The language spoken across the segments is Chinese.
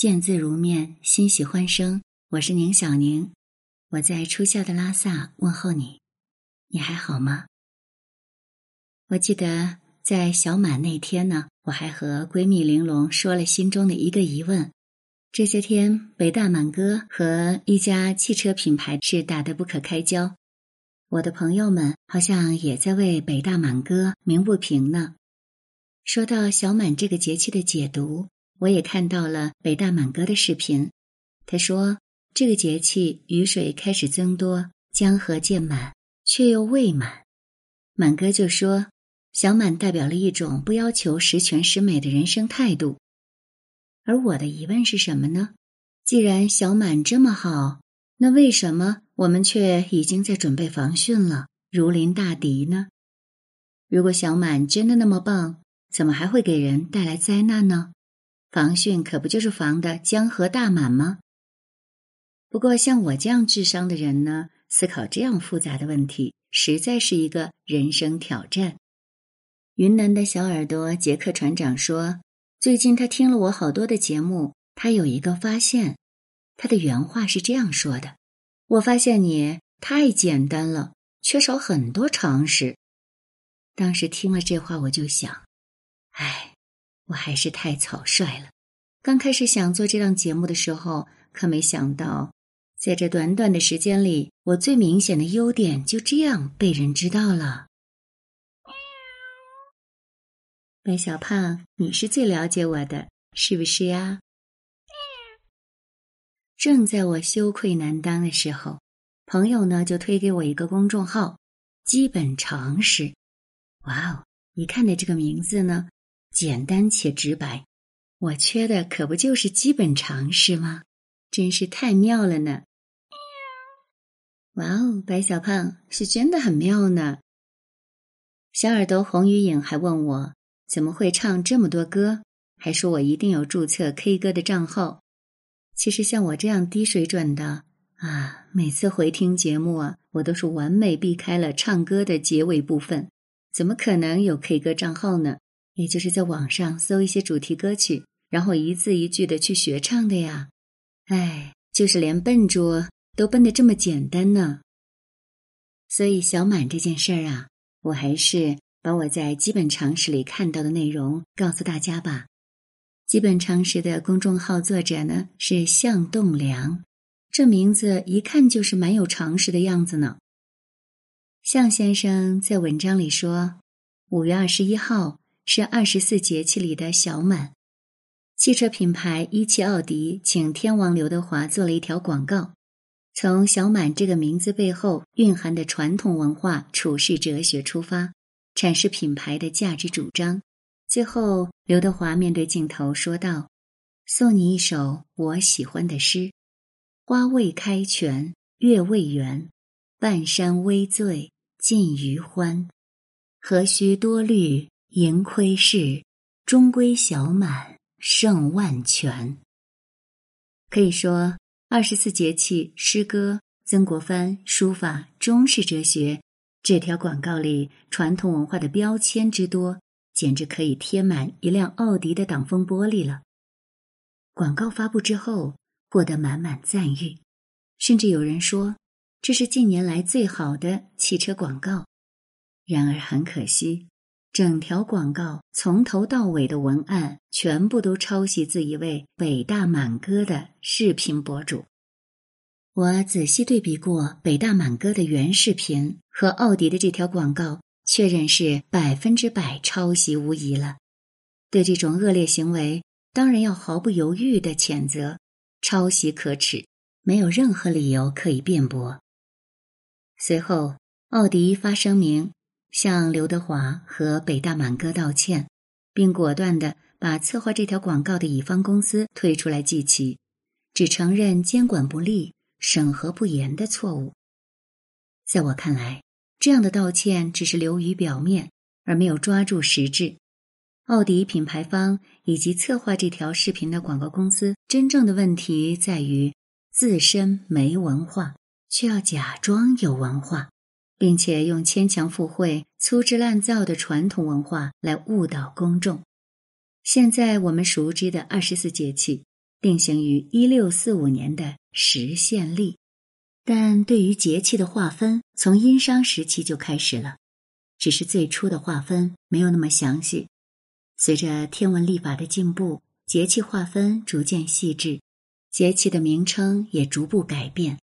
见字如面，欣喜欢声。我是宁小宁，我在初夏的拉萨问候你，你还好吗？我记得在小满那天呢，我还和闺蜜玲珑说了心中的一个疑问。这些天，北大满哥和一家汽车品牌是打得不可开交，我的朋友们好像也在为北大满哥鸣不平呢。说到小满这个节气的解读，我也看到了北大满哥的视频。他说，这个节气雨水开始增多，江河渐满，却又未满。满哥就说，小满代表了一种不要求十全十美的人生态度。而我的疑问是什么呢？既然小满这么好，那为什么我们却已经在准备防汛了，如临大敌呢？如果小满真的那么棒，怎么还会给人带来灾难呢？防汛可不就是防的江河大满吗？不过像我这样智商的人呢，思考这样复杂的问题，实在是一个人生挑战。云南的小耳朵杰克船长说。最近他听了我好多的节目，他有一个发现，他的原话是这样说的：“我发现你太简单了，缺少很多常识。”当时听了这话，我就想，我还是太草率了。刚开始想做这档节目的时候，可没想到，在这短短的时间里，我最明显的优点就这样被人知道了。白小胖，你是最了解我的，是不是呀？正在我羞愧难当的时候，朋友呢就推给我一个公众号“基本常识”。哇哦，一看的这个名字呢，简单且直白。我缺的可不就是基本常识吗？真是太妙了呢！哇哦，白小胖是真的很妙呢。小耳朵红鱼影还问我。怎么会唱这么多歌？还说我一定有注册 K 歌的账号。其实像我这样低水准的啊，每次回听节目啊，我都是完美避开了唱歌的结尾部分。怎么可能有 K 歌账号呢？也就是在网上搜一些主题歌曲，然后一字一句的去学唱的呀。哎，就是连笨拙都笨得这么简单呢。所以小满这件事儿啊，我还是。把我在基本常识里看到的内容告诉大家吧。基本常识的公众号作者呢是向栋梁，这名字一看就是蛮有常识的样子呢。向先生在文章里说，五月二十一号是二十四节气里的小满，汽车品牌一汽奥迪请天王刘德华做了一条广告，从小满这个名字背后蕴含的传统文化处世哲学出发。阐释品牌的价值主张。最后，刘德华面对镜头说道：“送你一首我喜欢的诗：花未开全，月未圆，半山微醉尽余欢。何须多虑盈亏事，终归小满胜万全。”可以说，二十四节气诗歌、曾国藩书法、中式哲学。这条广告里传统文化的标签之多，简直可以贴满一辆奥迪的挡风玻璃了。广告发布之后，获得满满赞誉，甚至有人说这是近年来最好的汽车广告。然而很可惜，整条广告从头到尾的文案全部都抄袭自一位北大满哥的视频博主。我仔细对比过北大满哥的原视频和奥迪的这条广告，确认是百分之百抄袭无疑了。对这种恶劣行为，当然要毫不犹豫的谴责，抄袭可耻，没有任何理由可以辩驳。随后，奥迪发声明向刘德华和北大满哥道歉，并果断的把策划这条广告的乙方公司推出来祭旗，只承认监管不力。审核不严的错误，在我看来，这样的道歉只是流于表面，而没有抓住实质。奥迪品牌方以及策划这条视频的广告公司，真正的问题在于自身没文化，却要假装有文化，并且用牵强附会、粗制滥造的传统文化来误导公众。现在我们熟知的二十四节气，定型于一六四五年的时县历。但对于节气的划分，从殷商时期就开始了，只是最初的划分没有那么详细。随着天文历法的进步，节气划分逐渐细致，节气的名称也逐步改变。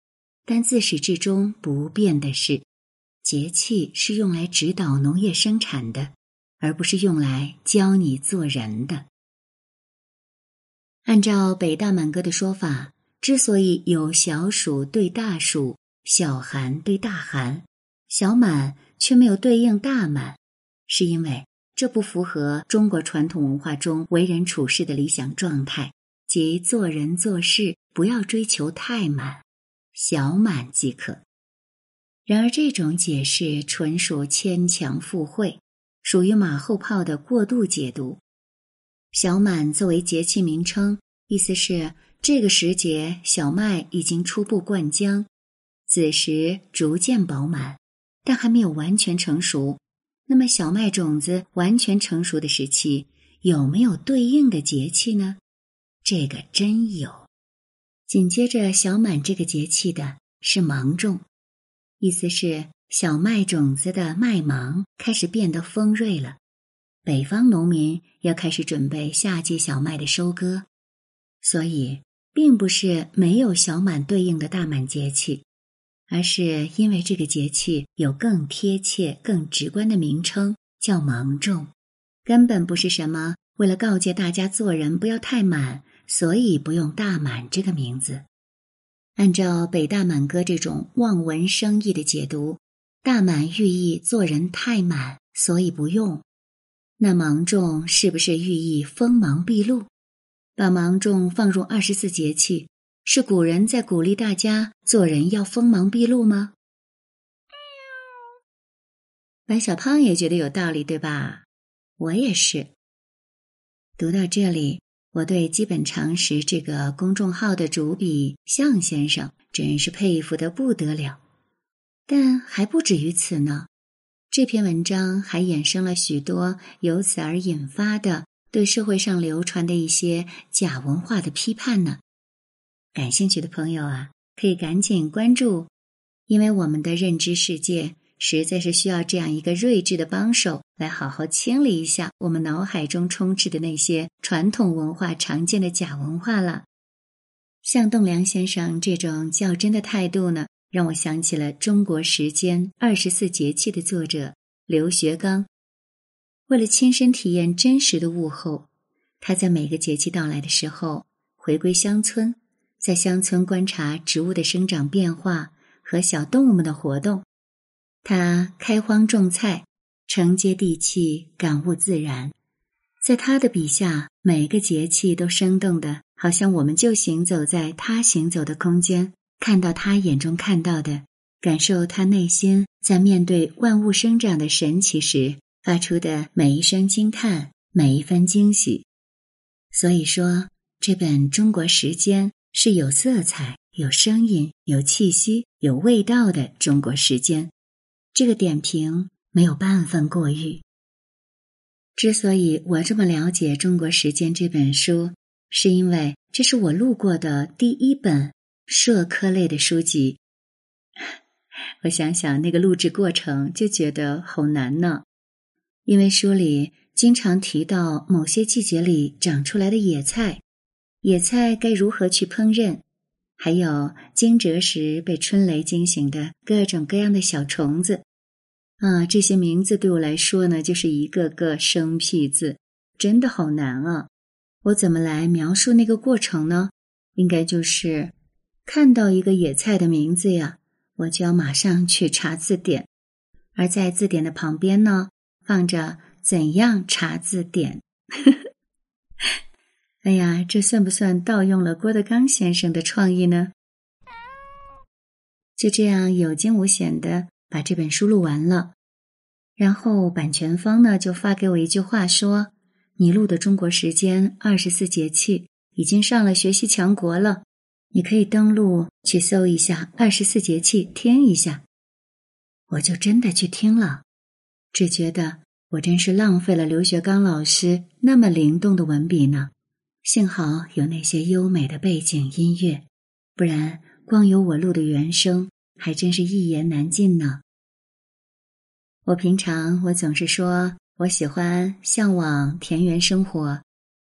但自始至终不变的是，节气是用来指导农业生产的，而不是用来教你做人的。按照北大满哥的说法。之所以有小暑对大暑、小寒对大寒、小满却没有对应大满，是因为这不符合中国传统文化中为人处事的理想状态，即做人做事不要追求太满，小满即可。然而，这种解释纯属牵强附会，属于马后炮的过度解读。小满作为节气名称，意思是。这个时节，小麦已经初步灌浆，子时逐渐饱满，但还没有完全成熟。那么，小麦种子完全成熟的时期，有没有对应的节气呢？这个真有。紧接着，小满这个节气的是芒种，意思是小麦种子的麦芒开始变得丰锐了，北方农民要开始准备夏季小麦的收割，所以。并不是没有小满对应的大满节气，而是因为这个节气有更贴切、更直观的名称，叫芒种，根本不是什么为了告诫大家做人不要太满，所以不用大满这个名字。按照北大满哥这种望文生义的解读，大满寓意做人太满，所以不用。那芒种是不是寓意锋芒毕露？把芒种放入二十四节气，是古人在鼓励大家做人要锋芒毕露吗？白小胖也觉得有道理，对吧？我也是。读到这里，我对基本常识这个公众号的主笔向先生真是佩服的不得了。但还不止于此呢，这篇文章还衍生了许多由此而引发的。对社会上流传的一些假文化的批判呢？感兴趣的朋友啊，可以赶紧关注，因为我们的认知世界实在是需要这样一个睿智的帮手来好好清理一下我们脑海中充斥的那些传统文化常见的假文化了。像栋梁先生这种较真的态度呢，让我想起了《中国时间二十四节气》的作者刘学刚。为了亲身体验真实的物候，他在每个节气到来的时候回归乡村，在乡村观察植物的生长变化和小动物们的活动。他开荒种菜，承接地气，感悟自然。在他的笔下，每个节气都生动的，好像我们就行走在他行走的空间，看到他眼中看到的，感受他内心在面对万物生长的神奇时。发出的每一声惊叹，每一分惊喜。所以说，这本《中国时间》是有色彩、有声音、有气息、有味道的中国时间。这个点评没有半分过誉。之所以我这么了解《中国时间》这本书，是因为这是我录过的第一本社科类的书籍。我想想那个录制过程，就觉得好难呢。因为书里经常提到某些季节里长出来的野菜，野菜该如何去烹饪，还有惊蛰时被春雷惊醒的各种各样的小虫子，啊，这些名字对我来说呢，就是一个个生僻字，真的好难啊！我怎么来描述那个过程呢？应该就是看到一个野菜的名字呀，我就要马上去查字典，而在字典的旁边呢。放着怎样查字典？哎呀，这算不算盗用了郭德纲先生的创意呢？就这样有惊无险的把这本书录完了，然后版权方呢就发给我一句话说：“你录的中国时间二十四节气已经上了学习强国了，你可以登录去搜一下二十四节气，听一下。”我就真的去听了。只觉得我真是浪费了刘学刚老师那么灵动的文笔呢，幸好有那些优美的背景音乐，不然光有我录的原声，还真是一言难尽呢。我平常我总是说我喜欢向往田园生活，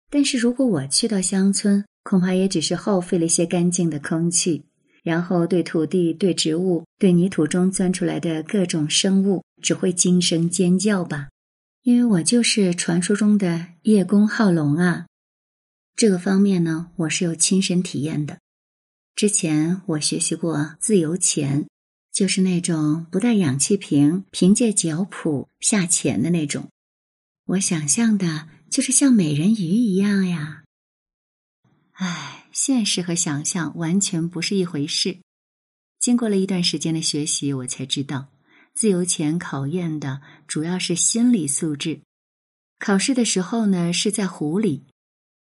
但是如果我去到乡村，恐怕也只是耗费了些干净的空气，然后对土地、对植物、对泥土中钻出来的各种生物，只会惊声尖叫吧。因为我就是传说中的叶公好龙啊。这个方面呢，我是有亲身体验的。之前我学习过自由潜，就是那种不带氧气瓶，凭借脚蹼下潜的那种。我想象的就是像美人鱼一样呀。唉，现实和想象完全不是一回事。经过了一段时间的学习，我才知道，自由潜考验的主要是心理素质。考试的时候呢，是在湖里。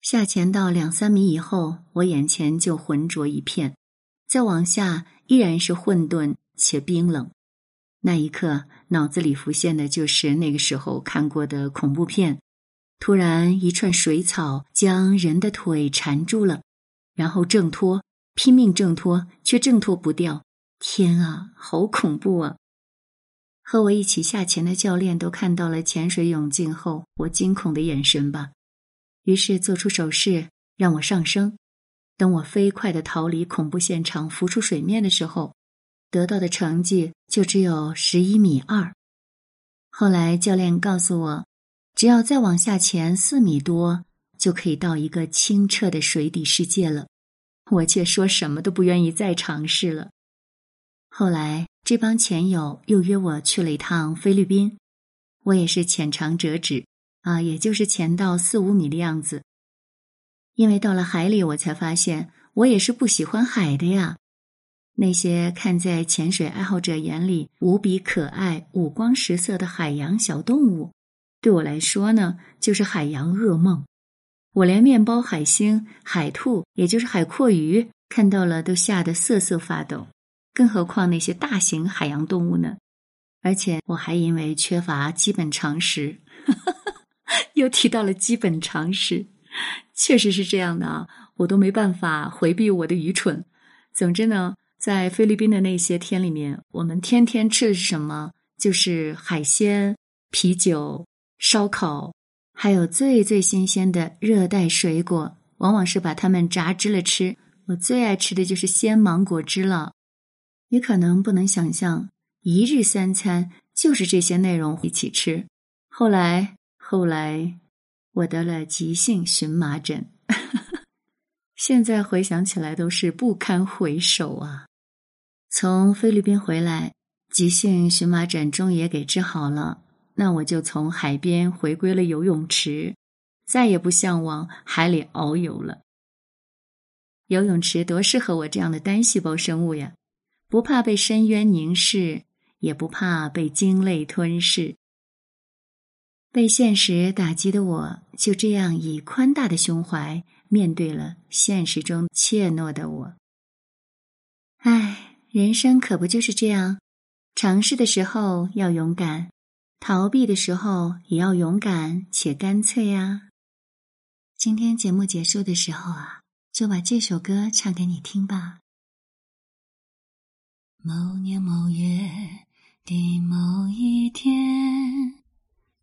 下潜到两三米以后，我眼前就浑浊一片；再往下，依然是混沌且冰冷。那一刻，脑子里浮现的就是那个时候看过的恐怖片。突然，一串水草将人的腿缠住了，然后挣脱，拼命挣脱，却挣脱不掉。天啊，好恐怖啊！和我一起下潜的教练都看到了潜水泳镜后我惊恐的眼神吧。于是做出手势让我上升。等我飞快的逃离恐怖现场，浮出水面的时候，得到的成绩就只有十一米二。后来教练告诉我，只要再往下潜四米多，就可以到一个清澈的水底世界了。我却说什么都不愿意再尝试了。后来这帮潜友又约我去了一趟菲律宾，我也是浅尝辄止。啊，也就是潜到四五米的样子。因为到了海里，我才发现我也是不喜欢海的呀。那些看在潜水爱好者眼里无比可爱、五光十色的海洋小动物，对我来说呢，就是海洋噩梦。我连面包海星、海兔，也就是海蛞蝓，看到了都吓得瑟瑟发抖，更何况那些大型海洋动物呢？而且我还因为缺乏基本常识。又提到了基本常识，确实是这样的啊，我都没办法回避我的愚蠢。总之呢，在菲律宾的那些天里面，我们天天吃的是什么？就是海鲜、啤酒、烧烤，还有最最新鲜的热带水果，往往是把它们榨汁了吃。我最爱吃的就是鲜芒果汁了。你可能不能想象，一日三餐就是这些内容一起吃。后来。后来，我得了急性荨麻疹，现在回想起来都是不堪回首啊！从菲律宾回来，急性荨麻疹终于也给治好了，那我就从海边回归了游泳池，再也不向往海里遨游了。游泳池多适合我这样的单细胞生物呀！不怕被深渊凝视，也不怕被鲸类吞噬。被现实打击的我，就这样以宽大的胸怀面对了现实中怯懦的我。唉，人生可不就是这样？尝试的时候要勇敢，逃避的时候也要勇敢且干脆呀。今天节目结束的时候啊，就把这首歌唱给你听吧。某年某月的某一天。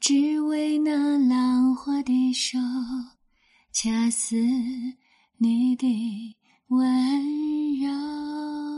只为那浪花的手恰似你的温柔。